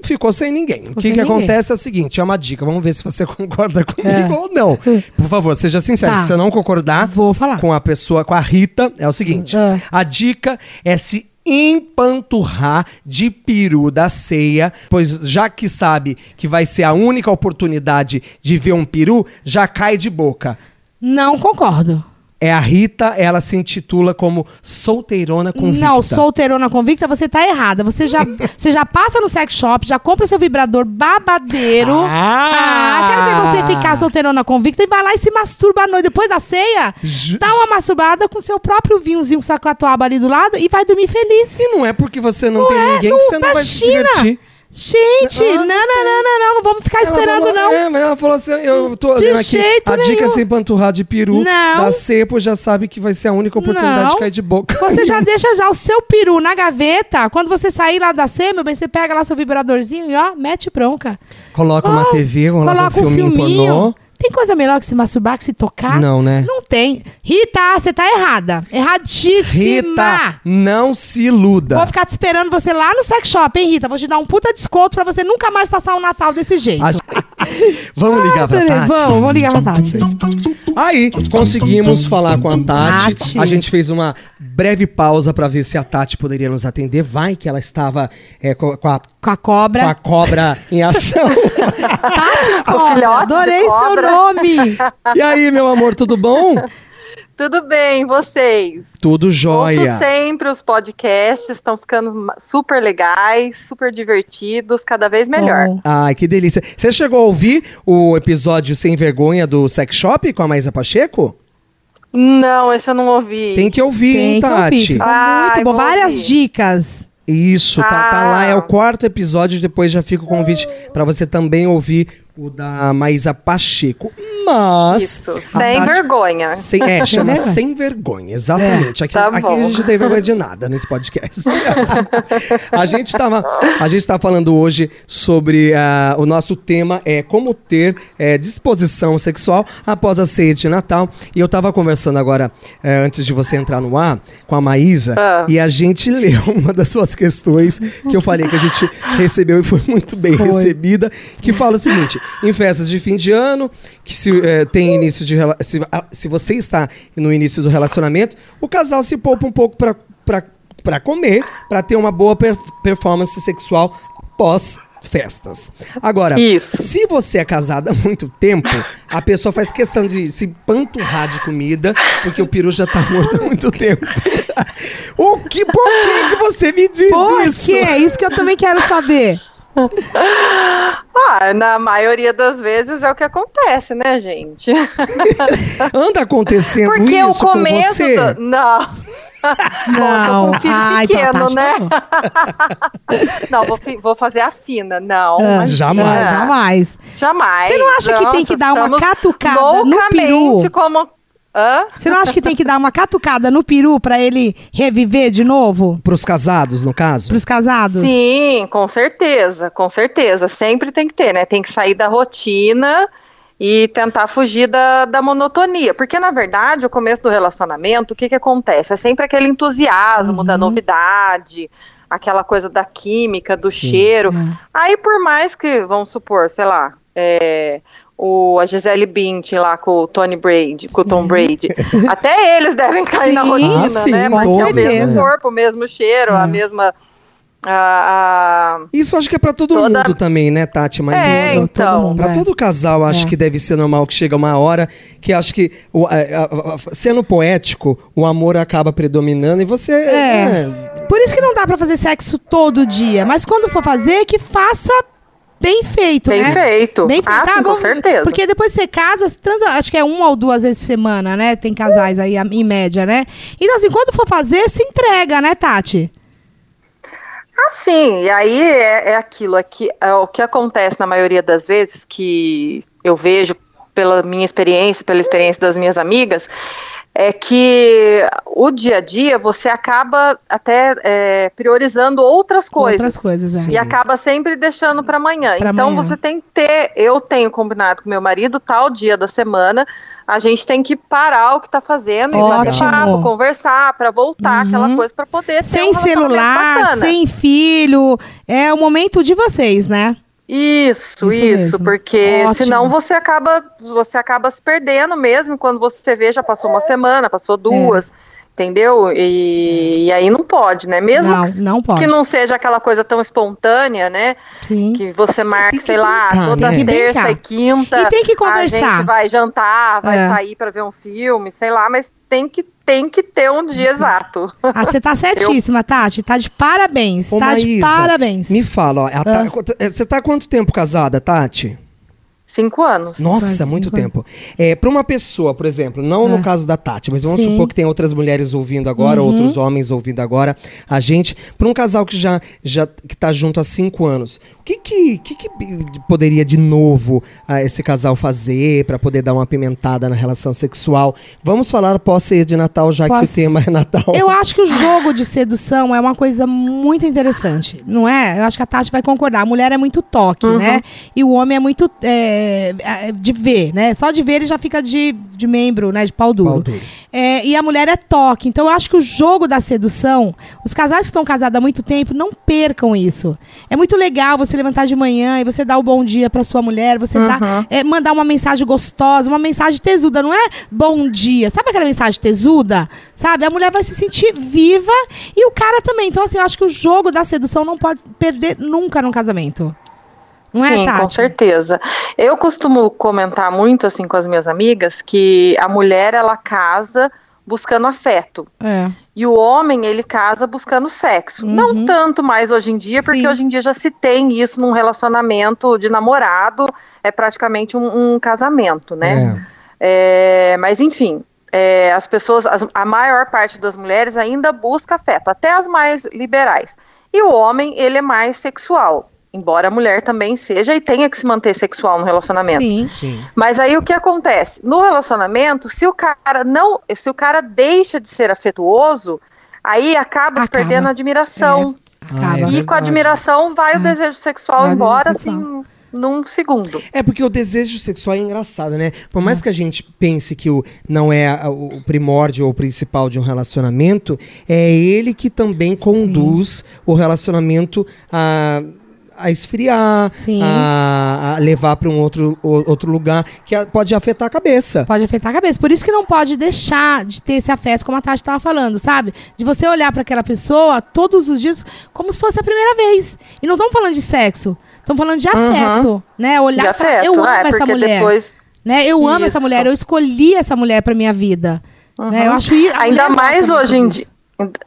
ficou sem ninguém. o que, sem que ninguém. acontece é o seguinte: é uma dica, vamos ver se você concorda comigo É. ou não. Por favor, seja sincero. Tá. Se você não concordar Vou falar. com a pessoa, com a Rita, é o seguinte: É. a dica é se empanturrar de peru da ceia, pois já que sabe que vai ser a única oportunidade de ver um peru, já cai de boca. Não concordo. É a Rita, ela se intitula como solteirona convicta. Não, solteirona convicta, você tá errada. Você já, você já passa no sex shop, já compra seu vibrador babadeiro. Ah! quero ver você ficar solteirona convicta e vai lá e se masturba à noite. Depois da ceia, Ju- dá uma masturbada com seu próprio vinhozinho, com sacatuaba ali do lado e vai dormir feliz. E não é porque você não, tem é, ninguém não, que você não vai se divertir. Gente, Ah, não, não, não, não, não, não vamos ficar Ela esperando, falou- não. É, mas ela falou assim, eu tô De aqui, jeito a dica nenhum. é sem panturrar de peru, Não. da cepo já sabe que vai ser a única oportunidade Não. de cair de boca. Você já deixa já o seu peru na gaveta. Quando você sair lá da ceia, meu bem, você pega lá seu vibradorzinho e ó, mete bronca. Coloca uma TV, coloca, coloca um filminho, pornô. Tem coisa melhor que se masturbar, que se tocar? Não, né? Não tem. Rita, você tá errada. Erradíssima. Rita, não se iluda. Vou ficar te esperando você lá no sex shop, hein, Rita? Vou te dar um puta desconto pra você nunca mais passar um Natal desse jeito. A- Vamos ligar pra Tati? Vamos, vamos ligar pra Tati. Aí, conseguimos falar com a Tati. Tati. A gente fez uma breve pausa pra ver se a Tati poderia nos atender. Vai que ela estava é, co- com, a, Com a cobra. com a cobra em ação. Tati Cobra. Adorei seu nome. e aí, meu amor, tudo bom? Tudo bem, vocês? Tudo jóia. Ouço sempre os podcasts, estão ficando super legais, super divertidos, cada vez melhor. Bom. Ai, que delícia. Você chegou a ouvir o episódio Sem Vergonha do Sex Shop com a Maísa Pacheco? Não, esse eu não ouvi. Tem que ouvir, Tem hein, que ouvir. Tati? Ficou Ai, muito bom. Várias ouvir. dicas. Isso, tá, tá Ah. lá, é o quarto episódio, depois já fica o convite pra você também ouvir o da Maísa Pacheco. Mas. Isso, sem Tati- vergonha. Sem, é, chama vergonha. Sem Vergonha, exatamente. aqui tá aqui a gente não tem vergonha de nada nesse podcast. a gente tava, a gente tá falando hoje sobre ah, o nosso tema é como ter eh, disposição sexual após a ceia de Natal. E eu tava conversando agora, eh, antes de você entrar no ar, com a Maísa, Ah. e a gente leu uma das suas questões que eu falei que a gente recebeu e foi muito bem Foi. recebida, que fala o seguinte: em festas de fim de ano, que se eh, tem início de se, se você está no início do relacionamento, o casal se poupa um pouco para para comer, para ter uma boa per- performance sexual pós festas. Agora, Isso. se você é casada há muito tempo, a pessoa faz questão de se panturrar de comida, porque o peru já tá morto há muito tempo. o que, por que, que você me diz Por isso? quê? É isso que eu também quero saber. Ah, na maioria das vezes é o que acontece, né, gente? Anda acontecendo Porque o isso com começo. você? do- Não. Não. com um filho Ai, então a pequeno, né? tá bom. Não, vou, vou fazer a fina. Não. Ah, jamais. Jamais. Jamais. Você não acha que tem que dar uma catucada no peru? loucamente Como... Hã? Você não acha que tem que dar uma catucada no peru pra ele reviver de novo? Pros casados, no caso? Pros casados? Sim, com certeza, com certeza. Sempre tem que ter, né? Tem que sair da rotina e tentar fugir da, da monotonia. Porque, na verdade, o começo do relacionamento, o que, que acontece? É sempre aquele entusiasmo da novidade, aquela coisa da química, do Sim. cheiro. É. Aí, por mais que, vamos supor, sei lá, é, o, a Gisele Bündchen lá com o Tony Brady, com o Tom Brady, até eles devem cair na Sim. rotina, Ah, sim, né? Mas é o todos, mesmo né? corpo, o mesmo cheiro, É. a mesma... a- a- Isso acho que é pra todo Toda- mundo também, né, Tati? Mas É, isso- Todo então. mundo, Pra é. todo casal, acho É. que deve ser normal que chega uma hora que acho que, o- a- a- a- sendo poético, o amor acaba predominando e você. É. né, Por isso que não dá pra fazer sexo todo dia. Mas quando for fazer, que faça bem feito, Bem né? feito. Bem feito. Ah, Tá, sim, com vamos- certeza. Porque depois você casa, você transa, acho que é uma ou duas vezes por semana, né? Tem casais aí, em média, né? Então, assim, quando for fazer, se entrega, né, Tati? Assim, e aí é, é aquilo, é que, é o que acontece na maioria das vezes que eu vejo pela minha experiência, pela experiência das minhas amigas, é que o dia a dia você acaba até é, priorizando outras coisas. Outras coisas, é. E acaba sempre deixando para amanhã. Pra então amanhã. você tem que ter. Eu tenho combinado com meu marido tal dia da semana. A gente tem que parar o que tá fazendo e bater Ótimo. papo, conversar, para voltar Uhum. aquela coisa para poder ter Sem um relacionamento celular, sem filho. É o momento de vocês, né? Isso, Isso isso, porque Ótimo. senão você acaba, você acaba se perdendo mesmo. Quando você vê, já passou uma semana, passou É. duas. Entendeu? E, e aí não pode, né? Mesmo Não, que, não pode. que não seja aquela coisa tão espontânea, né? Sim. Que você marca, que sei lá, brincar, toda né? Tem que terça brincar. e quinta. E tem que A conversar. gente vai jantar, vai É. sair pra ver um filme, sei lá, mas tem que, tem que ter um dia exato. Ah, você tá certíssima, Tati. Tá de parabéns. Ô, tá de Maísa, parabéns. Me fala, ó, Ah. quanto- eh, você tá há quanto tempo casada, Tati? Cinco anos. Nossa, Faz muito tempo. É, para uma pessoa, por exemplo, não Ah. no caso da Tati, mas vamos Sim. supor que tem outras mulheres ouvindo agora, Uhum. outros homens ouvindo agora, a gente, para um casal que já, já que tá junto há cinco anos, o que que, que, que poderia de novo ah, esse casal fazer para poder dar uma apimentada na relação sexual? Vamos falar pós-ceia de Natal, já que Posso- o tema é Natal. Eu acho que o jogo de sedução é uma coisa muito interessante, não é? Eu acho que a Tati vai concordar. A mulher é muito toque, né? E o homem é muito é, é, de ver, né? Só de ver ele já fica de, de membro, né? De pau duro. Pau duro. É, e a mulher é toque. Então eu acho que o jogo da sedução, os casais que estão casados há muito tempo, não percam isso. É muito legal você levantar de manhã e você dar o bom dia pra sua mulher, você dar, é, mandar uma mensagem gostosa, uma mensagem tesuda, não é bom dia. Sabe aquela mensagem tesuda? Sabe? A mulher vai se sentir viva e o cara também. Então, assim, eu acho que o jogo da sedução não pode perder nunca num casamento. Não é, Sim, Tati? com certeza. Eu costumo comentar muito assim com as minhas amigas que a mulher ela casa buscando afeto. É. E o homem, ele casa buscando sexo. Uhum. Não tanto mais hoje em dia, porque Sim. hoje em dia já se tem isso num relacionamento de namorado, é praticamente um, um casamento, né? É, mas enfim, é, as pessoas, as- a maior parte das mulheres ainda busca afeto, até as mais liberais. E o homem, ele é mais sexual, embora a mulher também seja e tenha que se manter sexual no relacionamento. Sim. Sim. Mas aí o que acontece? No relacionamento, se o cara não, se o cara deixa de ser afetuoso, aí acaba, se Acaba. perdendo a admiração. Ah, é Acaba. e com verdade. a admiração vai o É. desejo sexual Vai o embora sexual. assim num segundo. É porque o desejo sexual é engraçado, né? Por mais que a gente pense que o, não é a- o primórdio ou o principal de um relacionamento, é ele que também conduz o relacionamento a, a esfriar, Sim. a, a levar para um outro, o- outro lugar que a- pode afetar a cabeça. Pode afetar a cabeça. Por isso que não pode deixar de ter esse afeto, como a Tati estava falando, sabe? De você olhar para aquela pessoa todos os dias como se fosse a primeira vez. E não estamos falando de sexo, estamos falando de afeto, né? Olhar De afeto, eu amo é, essa mulher. depois Né? Eu amo essa Isso. mulher, eu escolhi essa mulher para minha vida. Né? Eu acho isso. ainda gosta mais hoje em dia.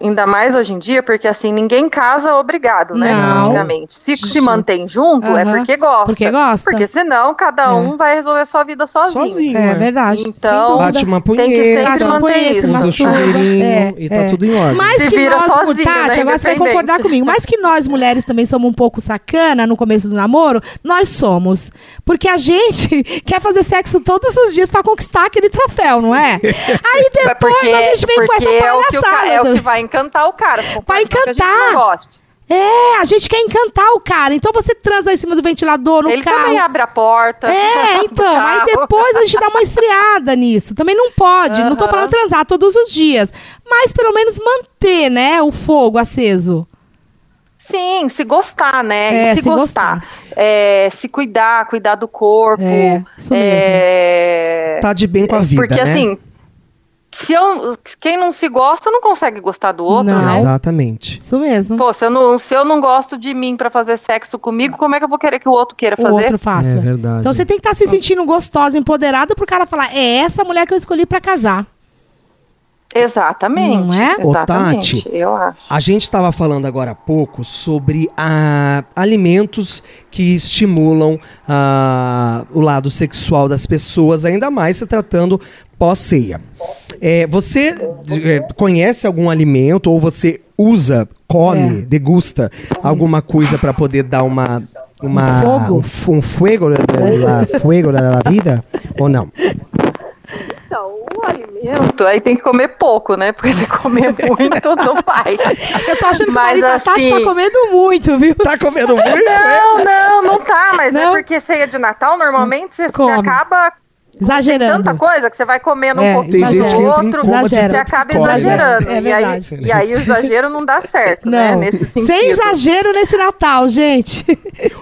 Ainda mais hoje em dia, porque assim, ninguém casa obrigado, né? Não. Antigamente. Se se mantém junto, é Aham. porque gosta. Porque gosta. Porque senão cada um vai resolver sua vida sozinho. Sozinho. É é. verdade. Então. Bate uma Tem que punheta, sempre Bate uma manter punheta, isso. usa o chuveirinho É, e tá é. tudo em ordem. Mais Se que vira nós, sozinho, Tati, né, agora você vai concordar comigo. Mais que nós mulheres também somos um pouco sacana no começo do namoro, nós somos. Porque a gente quer fazer sexo todos os dias pra conquistar aquele troféu, não é? Aí É depois a gente vem com essa porque é o, que o, vai encantar o cara. Vai por mais que a gente encantar. não goste. É, a gente quer encantar o cara. Então você transa em cima do ventilador, no Ele carro. também abre a porta. É, então, aí depois a gente dá uma esfriada nisso. Também não pode. Não tô falando transar todos os dias. Mas pelo menos manter, né, o fogo aceso. Sim, se gostar, né? É, se, se gostar. É, se cuidar, cuidar do corpo. É, isso mesmo. é, Tá de bem com a vida, Porque né? assim, se eu, quem não se gosta não consegue gostar do outro, Não. né? Exatamente. Isso mesmo. Pô, se eu, não, se eu não gosto de mim pra fazer sexo comigo, como é que eu vou querer que o outro queira o fazer? outro faça. É verdade. Então você tem que estar se sentindo gostosa, empoderada pro cara falar: é essa mulher que eu escolhi pra casar. Exatamente. Não é? Ô, Exatamente, Tati, eu acho. A gente estava falando agora há pouco sobre ah, alimentos que estimulam ah, o lado sexual das pessoas, ainda mais se tratando pós-ceia. É, você é, conhece algum alimento ou você usa, come, É. degusta alguma coisa para poder dar uma uma Um fogo? um, um fuego la, la- fuego la vida ou não? Então, o alimento, aí tem que comer pouco, né? Porque se comer muito, não vai. Eu tô achando que o Mas, marido da Tati tá assim- comendo muito, viu? Tá comendo muito? é? Não, não, não tá, mas Não? é porque ceia de Natal, normalmente você, acaba Exagerando. tanta coisa que você vai comendo É, um pouquinho Tem gente do outro, Exagera. você acaba né? exagerando. É e, aí, e aí o exagero não dá certo, né? Não, Nesse sentido. sem exagero nesse Natal, gente.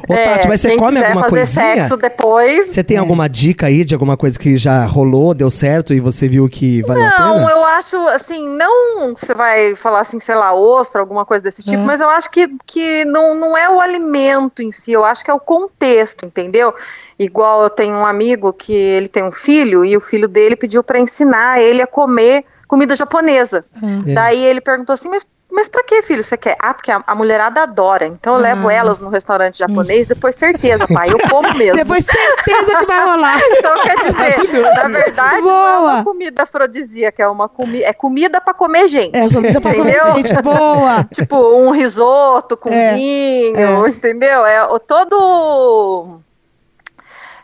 Ô, Tati, mas você É, come alguma fazer coisinha? sexo depois. Você tem alguma dica aí de alguma coisa que já rolou, deu certo e você viu que valeu a Não, pena? eu acho, assim, não que você vai falar assim, sei lá, ostra, alguma coisa desse tipo, Hum. mas eu acho que, que não, não é o alimento em si, eu acho que é o contexto, entendeu? Igual eu tenho um amigo que ele tem um filho e o filho dele pediu para ensinar ele a comer comida japonesa. É. Daí ele perguntou assim, mas mas pra que, filho, você quer? Ah, porque a, a mulherada adora. Então eu levo Ah. elas no restaurante japonês, depois certeza, pai, eu como mesmo. Depois certeza que vai rolar. Então, quer dizer, na verdade, não é Boa. uma comida afrodisíaca, é uma comi é comida pra comer gente. É, comida pra comer Entendeu? gente boa. Tipo, um risoto com É, vinho, é. entendeu? É todo.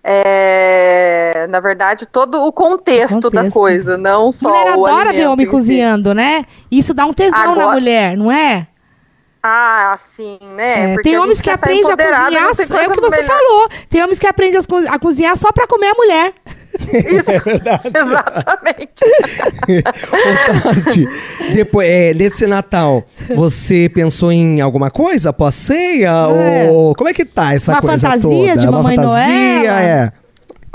É, na verdade, todo o contexto, da Contexto. coisa, não só mulher o adora ver homem em si. cozinhando, né? Isso dá um tesão na Agora- mulher, não é? Ah, sim, né? É, tem a homens que tá aprendem a cozinhar, é o que você melhor. falou. Tem homens que aprendem a cozinhar só pra comer a mulher. Exatamente. Ô, Tati, depois, é, nesse Natal, você pensou em alguma coisa após ceia? É. Ou como é que tá essa Uma coisa fantasia toda? de Uma Mamãe fantasia, Noel? é.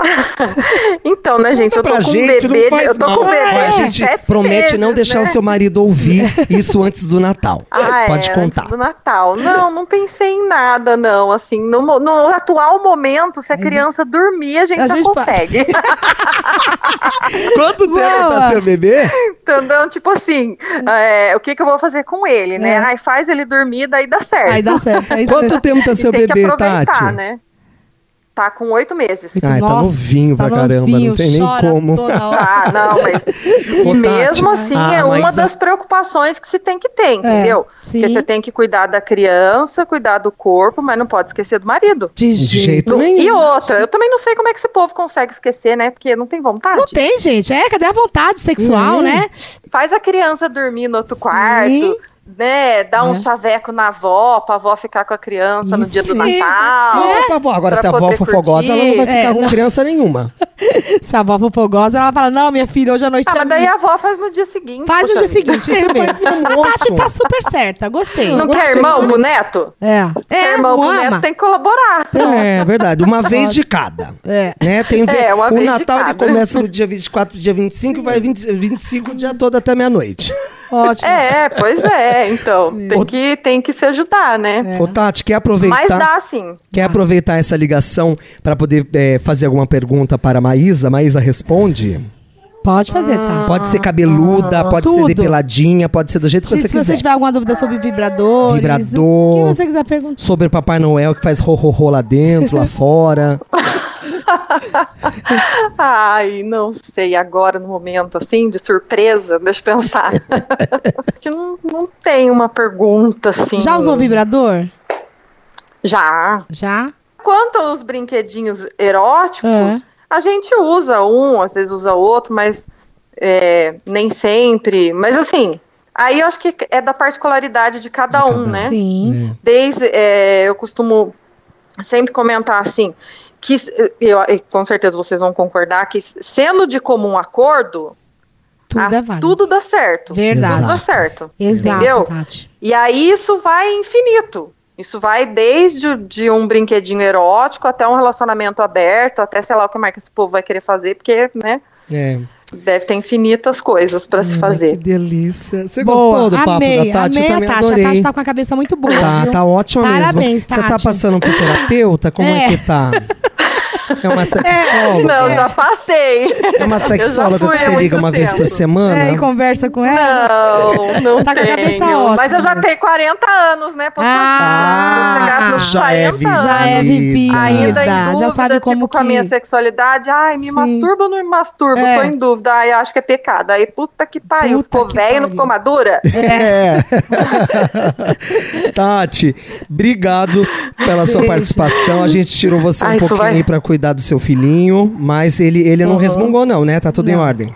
Então, né, gente, eu tô com um gente, bebê, eu tô mal. com um bebê A gente promete meses, não deixar né? o seu marido ouvir isso antes do Natal. Ah, Pode é, contar. antes do Natal. Não, não pensei em nada, não. Assim, no, no atual momento, se a criança dormir, a gente A já gente consegue. Quanto tempo tá seu bebê? Entendeu? Tipo assim, é, o que, que eu vou fazer com ele, né? É. Ai, faz ele dormir, daí dá certo. Aí dá certo. Aí Quanto tempo tá seu tem que bebê, aproveitar, Tati? né? Tá com oito meses. Tá Nossa, novinho pra tá caramba, não novinho, tem nem como. Ah, não, mas e mesmo assim a é uma Maísa- das preocupações que se tem que ter, entendeu? sim. Porque você tem que cuidar da criança, cuidar do corpo, mas não pode esquecer do marido. De De jeito. jeito Não- nenhum. E outra, eu também não sei como é que esse povo consegue esquecer, né? Porque não tem vontade. Não tem, gente. É, cadê a vontade sexual, Hum. né? Faz a criança dormir no outro Sim. quarto, né? Dá um É. chaveco na avó, pra avó ficar com a criança no Isso dia do mesmo. Natal. Não, pra avó. Agora, pra se a avó for fogosa, ela não vai ficar É, com não. criança nenhuma. Se a avó for fogosa, ela fala: Não, minha filha, hoje à noite Ah, é mas daí minha. a avó faz no dia seguinte. Faz no dia vida. seguinte, isso mesmo. Faz no A. Tati tá super certa, gostei. Não gostei. quer irmão pro neto? É. Quer É, irmão pro neto tem que colaborar. É verdade, uma vez de cada. É. Né? Tem ve- É, uma o vez de Natal ele cada. começa no dia 24 pro dia 25 e vai 20, 25 o dia todo até meia-noite. Ótimo. É, pois é, então. Tem que, tem que se ajudar, né? Ô, Tati, quer Mas aproveitar, dá sim. quer aproveitar essa ligação para poder é, fazer alguma pergunta para a Maísa? Maísa responde? Pode fazer, Hum. Tati. Pode ser cabeluda, pode Tudo. ser depiladinha, pode ser do jeito que Se, você se você quiser. tiver alguma dúvida sobre vibradores, Vibrador. o que você quiser perguntar. Sobre o Papai Noel que faz ro-ro-ro lá dentro, lá fora. Ai, não sei, agora no momento, assim, de surpresa, deixa eu pensar. que não, não tem uma pergunta, assim. Já usou vibrador? Já. Já? Quanto aos brinquedinhos eróticos, É. a gente usa um, às vezes usa outro, mas é, nem sempre. Mas assim, aí eu acho que é da particularidade de cada De um, cada um. né? Sim. Desde, é, eu costumo sempre comentar assim, que eu, com certeza vocês vão concordar que sendo de comum acordo, Tudo a- é válido. tudo dá certo. Verdade. Tudo dá certo. Exato, Entendeu? Tati. E aí isso vai infinito. Isso vai desde de um brinquedinho erótico até um relacionamento aberto, até sei lá o que mais que esse povo vai querer fazer, porque, né, É. deve ter infinitas coisas para se Que fazer. delícia. Você Boa, gostou do papo amei, da Tati? amei Eu a também Tati. adorei. A Tati tá com a cabeça muito boa, Tá, viu? tá ótima Parabéns, mesmo. Você tá Tati. passando por terapeuta? Como é, É. que tá? É uma sexóloga? Não, já passei. É uma sexóloga que você liga uma vez por tempo. semana? É, e conversa com ela. Não, não Tá com a cabeça tenho. ótima Mas eu já tenho 40 anos, né? Posso Ah, já é 40 anos, Já é vivida. Ainda em dúvida, já sabe como tipo, que... com a minha sexualidade, ai, me Sim. masturba ou não me masturba? É. Tô em dúvida, ai, acho que é pecado. Aí, puta que pariu, Puta ficou que velho, pariu. não ficou madura? É. Tati, obrigado pela sua Beijo. participação. A gente tirou você um Ah, isso pouquinho vai- aí pra cuidar do seu filhinho, mas ele, ele não Uhum. resmungou não, né? Tá tudo em ordem.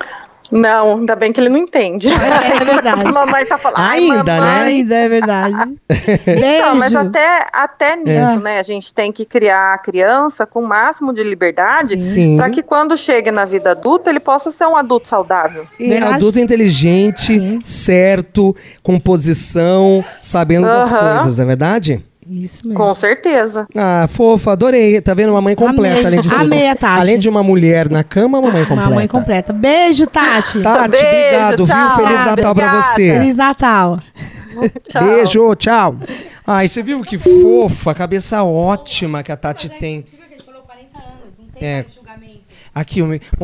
Não, ainda bem que ele não entende. É, é verdade. A mamãe tá falando. "Ai, Ainda, né? mamãe." Ainda é verdade. Então, mas até, até É. nisso, né? A gente tem que criar a criança com o máximo de liberdade para que quando chegue na vida adulta ele possa ser um adulto saudável. E Verdade. adulto inteligente, Sim. certo, com posição, sabendo das coisas, não é verdade? Isso mesmo. Com certeza. Ah, fofa, adorei. Tá vendo? Uma mãe completa, Amei. além de tudo. Amei a Tati. Além de uma mulher na cama, uma mãe completa. Mamãe completa. Beijo, Tati. Tati, Beijo, obrigado, tchau. viu? Feliz Natal pra Obrigada. você. Feliz Natal. Tchau. Beijo, tchau. Ai, você viu que fofa, cabeça ótima que a Tati tem. É. Aqui,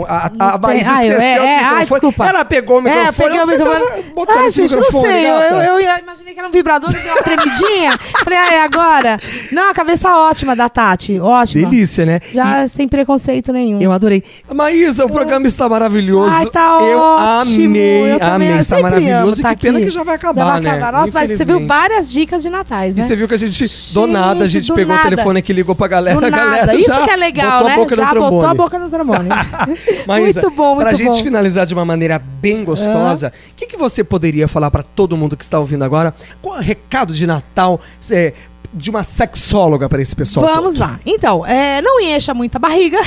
a, a, a Maísa Ah, eu- esqueceu é, é, ah, microfone. desculpa. Ela pegou o microfone. É, eu peguei o você tava microfone. botando Ah, gente, eu não microfone, sei. Eu, eu, eu imaginei que era um vibrador, deu uma tremidinha. Falei, ah, é agora. Não, a cabeça ótima da Tati. Ótima. Delícia, né? Já sem preconceito nenhum. Eu adorei. Maísa, o programa está maravilhoso. Ai, tá eu ótimo. amei, Eu também, amei. eu Está maravilhoso. amo e tá que pena que já vai acabar, Já vai né? acabar. Nossa, mas você viu várias dicas de natais, né? E você viu que a gente, do nada, a gente pegou nada. o telefone aqui, ligou pra galera. Do a galera nada. Isso que é legal, botou né? a boca Já no botou a boca no trombone. Maísa, muito bom, muito pra bom. gente finalizar de uma maneira bem gostosa, o que, que você poderia falar pra todo mundo que está ouvindo agora? Qual é o recado de Natal é, de uma sexóloga pra esse pessoal Vamos todo? lá. Então, é, não encha muita barriga.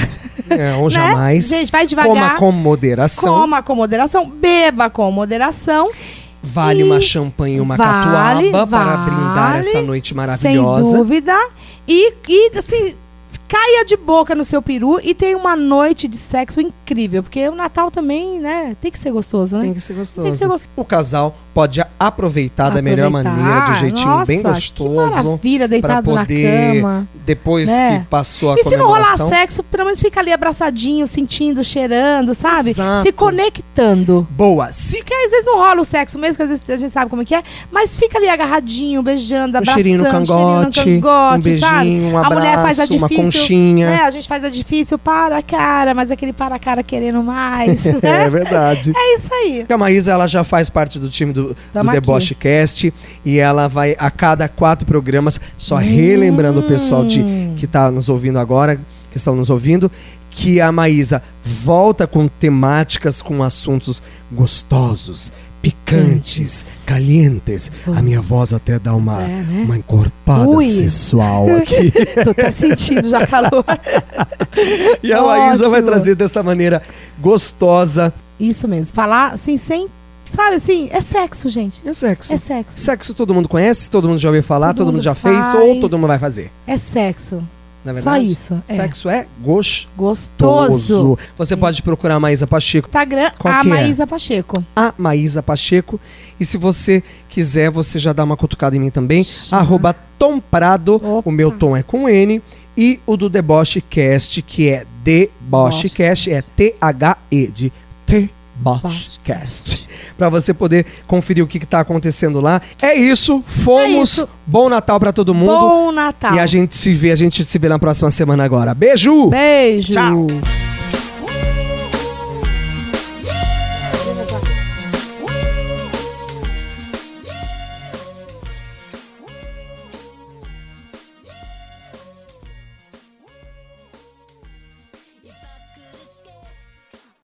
É, ou né? jamais. Gente, vai devagar. Coma com moderação. Coma com moderação, beba com moderação. Vale E uma champanhe e uma vale, catuaba para vale, brindar essa noite maravilhosa. Sem dúvida. E, e assim, caia de boca no seu peru e tenha uma noite de sexo incrível. Porque o Natal também, né, tem que ser gostoso, né? Tem que ser gostoso. Tem que ser gostoso. O casal pode aproveitar da melhor Aproveitar. maneira, de um jeitinho Nossa, bem Que gostoso. maravilha, Pra deitado na poder, cama. depois Né? que passou a E se não rolar sexo, pelo menos fica ali abraçadinho, sentindo, cheirando, sabe? Exato. Se conectando. Boa. Se Porque às vezes não rola o sexo mesmo, que às vezes a gente sabe como é que é, mas fica ali agarradinho, beijando, um abraçando, cheirinho no cangote, cheirinho no cangote, um beijinho, sabe? um a mulher faz a abraço, uma difícil, conchinha. né? A gente faz a difícil para a cara, mas aquele para a cara querendo mais, É né? verdade. É isso aí. A Maísa, ela já faz parte do time do, Do aqui. Deboche Cast e ela vai a cada quatro programas, só relembrando o pessoal de, Hum. que está nos ouvindo agora, que estão nos ouvindo, que a Maísa volta com temáticas, com assuntos gostosos, picantes, calientes. A minha voz até dá uma, É, né? uma encorpada Ui. sensual aqui. Tô até sentindo já calor. e a Maísa vai Ótimo. trazer dessa maneira gostosa. Isso mesmo. Falar assim, sem. Sabe assim? É sexo, gente. É sexo. É sexo. Sexo todo mundo conhece, todo mundo já ouviu falar, todo, Todo mundo mundo já fez faz. ou todo mundo vai fazer. É sexo. Na Só verdade, isso, é. Sexo é gostoso. Gostoso. Você pode procurar a Maísa Pacheco, Instagram, Qual a é? Maísa Pacheco. a Maísa Pacheco. E se você quiser, você já dá uma cutucada em mim também. Arroba Tom Prado. Opa. O meu tom é com N. E o do Deboche Cast, que é Deboche Cast, é T-H-E, de Deboche Cast. Pra você poder conferir o que, que tá acontecendo lá. É isso. Fomos. É isso. Bom Natal pra todo mundo. Bom Natal. E a gente se vê, a gente se vê na próxima semana agora. Beijo! Beijo. Tchau.